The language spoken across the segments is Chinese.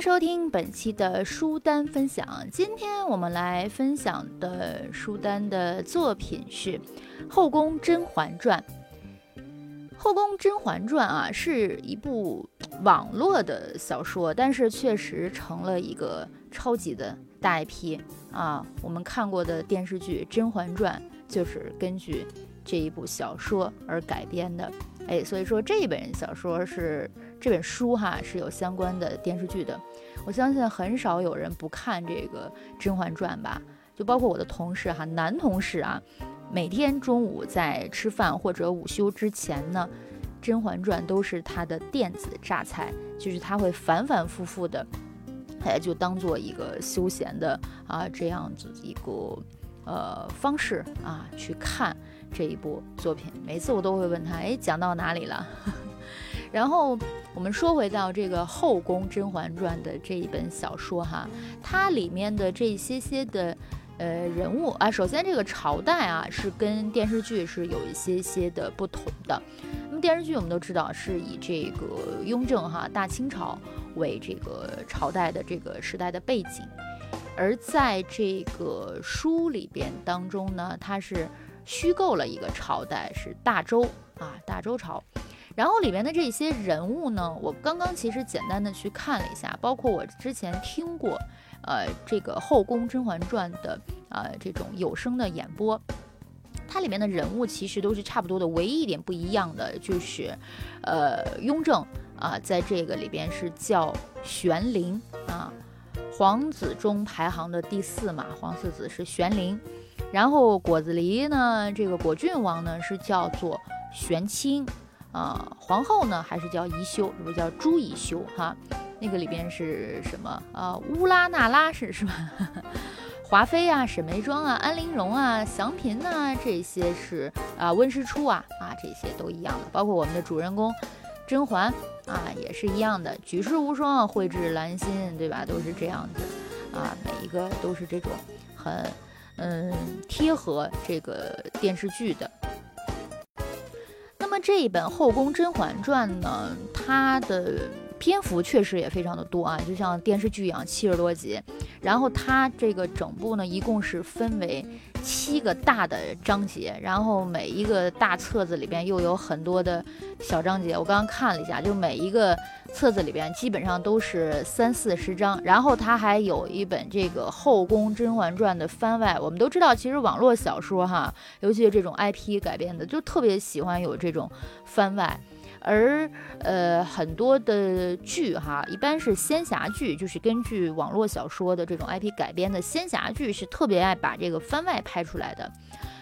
收听本期的书单分享。今天我们来分享的书单的作品是《后宫甄嬛传》。《后宫甄嬛传》啊，是一部网络的小说，但是确实成了一个超级的大 IP 啊。我们看过的电视剧《甄嬛传》就是根据这一部小说而改编的。哎，所以说这一本小说是这本书哈是有相关的电视剧的。我相信很少有人不看这个《甄嬛传》吧？就包括我的同事哈，男同事啊，每天中午在吃饭或者午休之前呢，《甄嬛传》都是他的电子榨菜，就是他会反反复复的，哎，就当做一个休闲的啊这样子一个呃方式啊去看。这一部作品，每次我都会问他，哎，讲到哪里了？然后我们说回到这个《后宫甄嬛传》的这一本小说哈，它里面的这些些的呃人物啊，首先这个朝代啊是跟电视剧是有一些些的不同的。那么电视剧我们都知道是以这个雍正哈大清朝为这个朝代的这个时代的背景，而在这个书里边当中呢，它是。虚构了一个朝代是大周啊，大周朝，然后里面的这些人物呢，我刚刚其实简单的去看了一下，包括我之前听过，呃，这个《后宫甄嬛传》的呃这种有声的演播，它里面的人物其实都是差不多的，唯一一点不一样的就是，呃，雍正啊，在这个里边是叫玄灵啊，皇子中排行的第四嘛，皇四子是玄灵。然后果子狸呢，这个果郡王呢是叫做玄清，啊，皇后呢还是叫宜修，是不是叫朱宜修哈？那个里边是什么啊？乌拉那拉是是吧？华妃啊，沈眉庄啊，安陵容啊，祥嫔呐，这些是啊，温实初啊，啊，这些都一样的。包括我们的主人公甄嬛啊，也是一样的，举世无双，蕙质兰心，对吧？都是这样子啊，每一个都是这种很。嗯，贴合这个电视剧的。那么这一本《后宫甄嬛传》呢，它的篇幅确实也非常的多啊，就像电视剧一样，七十多集。然后它这个整部呢，一共是分为。七个大的章节，然后每一个大册子里边又有很多的小章节。我刚刚看了一下，就每一个册子里边基本上都是三四十章。然后它还有一本这个《后宫甄嬛传》的番外。我们都知道，其实网络小说哈，尤其是这种 IP 改编的，就特别喜欢有这种番外。而呃很多的剧哈，一般是仙侠剧，就是根据网络小说的这种 IP 改编的仙侠剧，是特别爱把这个番外拍出来的。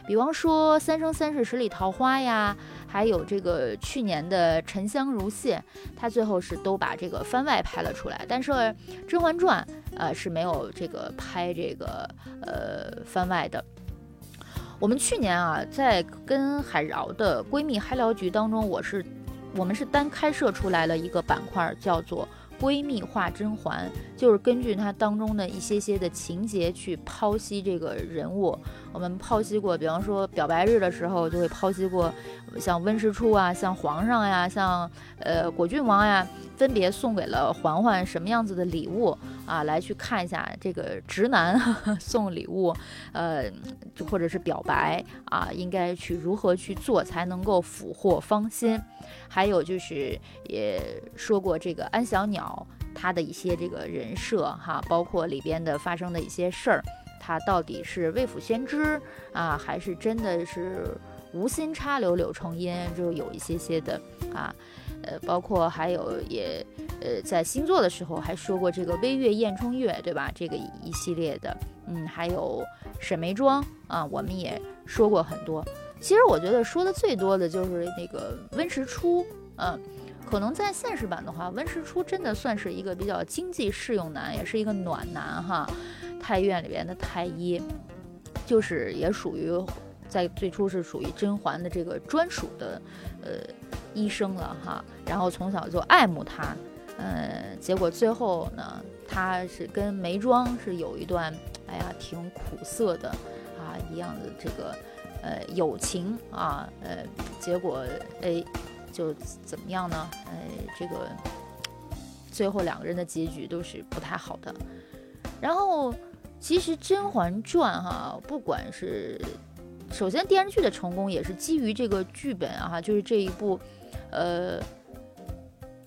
比方说《三生三世十里桃花》呀，还有这个去年的《沉香如屑》，它最后是都把这个番外拍了出来。但是《甄嬛传》呃是没有这个拍这个呃番外的。我们去年啊，在跟海饶的闺蜜嗨聊局当中，我是。我们是单开设出来了一个板块，叫做“闺蜜画甄嬛”，就是根据它当中的一些些的情节去剖析这个人物。我们剖析过，比方说表白日的时候，就会剖析过像温实初啊，像皇上呀，像呃果郡王呀，分别送给了嬛嬛什么样子的礼物啊，来去看一下这个直男 送礼物，呃，或者是表白啊，应该去如何去做才能够俘获芳心。还有就是也说过这个安小鸟他的一些这个人设哈，包括里边的发生的一些事儿，他到底是未卜先知啊，还是真的是无心插柳柳成荫？就有一些些的啊，呃，包括还有也呃在星座的时候还说过这个微月燕冲月，对吧？这个一系列的，嗯，还有沈眉庄啊，我们也说过很多。其实我觉得说的最多的就是那个温实初，嗯，可能在现实版的话，温实初真的算是一个比较经济适用男，也是一个暖男哈。太医院里边的太医，就是也属于在最初是属于甄嬛的这个专属的呃医生了哈。然后从小就爱慕他，嗯，结果最后呢，他是跟眉庄是有一段哎呀挺苦涩的啊一样的这个。呃，友情啊，呃，结果哎，就怎么样呢？呃，这个最后两个人的结局都是不太好的。然后，其实《甄嬛传》哈，不管是首先电视剧的成功，也是基于这个剧本啊，就是这一部呃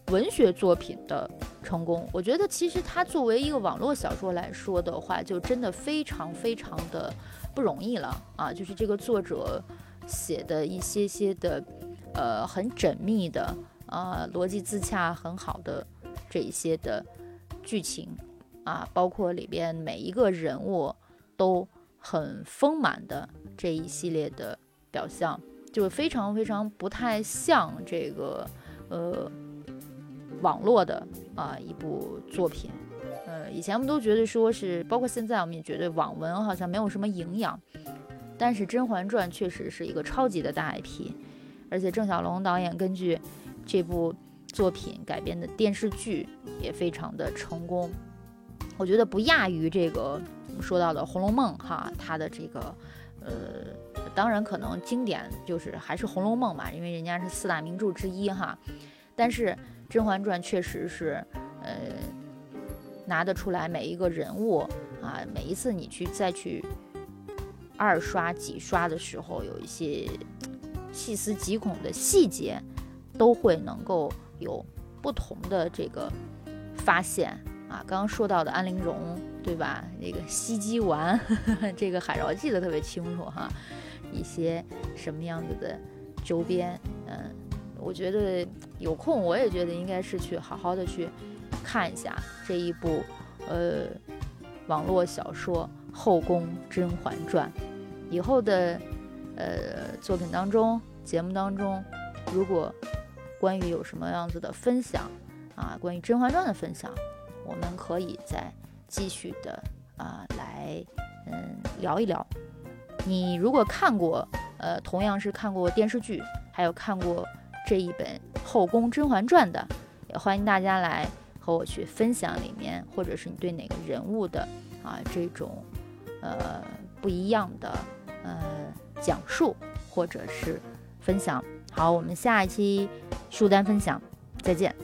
文学作品的成功。我觉得其实它作为一个网络小说来说的话，就真的非常非常的不容易了啊！就是这个作者写的一些些的呃很缜密的啊逻辑自洽很好的这一些的剧情。啊，包括里边每一个人物都很丰满的这一系列的表象，就非常非常不太像这个呃网络的啊一部作品。呃，以前我们都觉得说是，包括现在我们也觉得网文好像没有什么营养，但是《甄嬛传》确实是一个超级的大 IP，而且郑晓龙导演根据这部作品改编的电视剧也非常的成功。我觉得不亚于这个我们说到的《红楼梦》哈，它的这个，呃，当然可能经典就是还是《红楼梦》嘛，因为人家是四大名著之一哈。但是《甄嬛传》确实是，呃，拿得出来每一个人物啊，每一次你去再去二刷几刷的时候，有一些细思极恐的细节，都会能够有不同的这个发现。啊，刚刚说到的安陵容，对吧？那个西鸡丸，这个海饶记得特别清楚哈。一些什么样子的周边，嗯，我觉得有空我也觉得应该是去好好的去看一下这一部呃网络小说《后宫甄嬛传》。以后的呃作品当中、节目当中，如果关于有什么样子的分享啊，关于《甄嬛传》的分享。我们可以再继续的啊来嗯聊一聊。你如果看过呃同样是看过电视剧，还有看过这一本《后宫甄嬛传》的，也欢迎大家来和我去分享里面，或者是你对哪个人物的啊这种呃不一样的呃讲述或者是分享。好，我们下一期书单分享再见。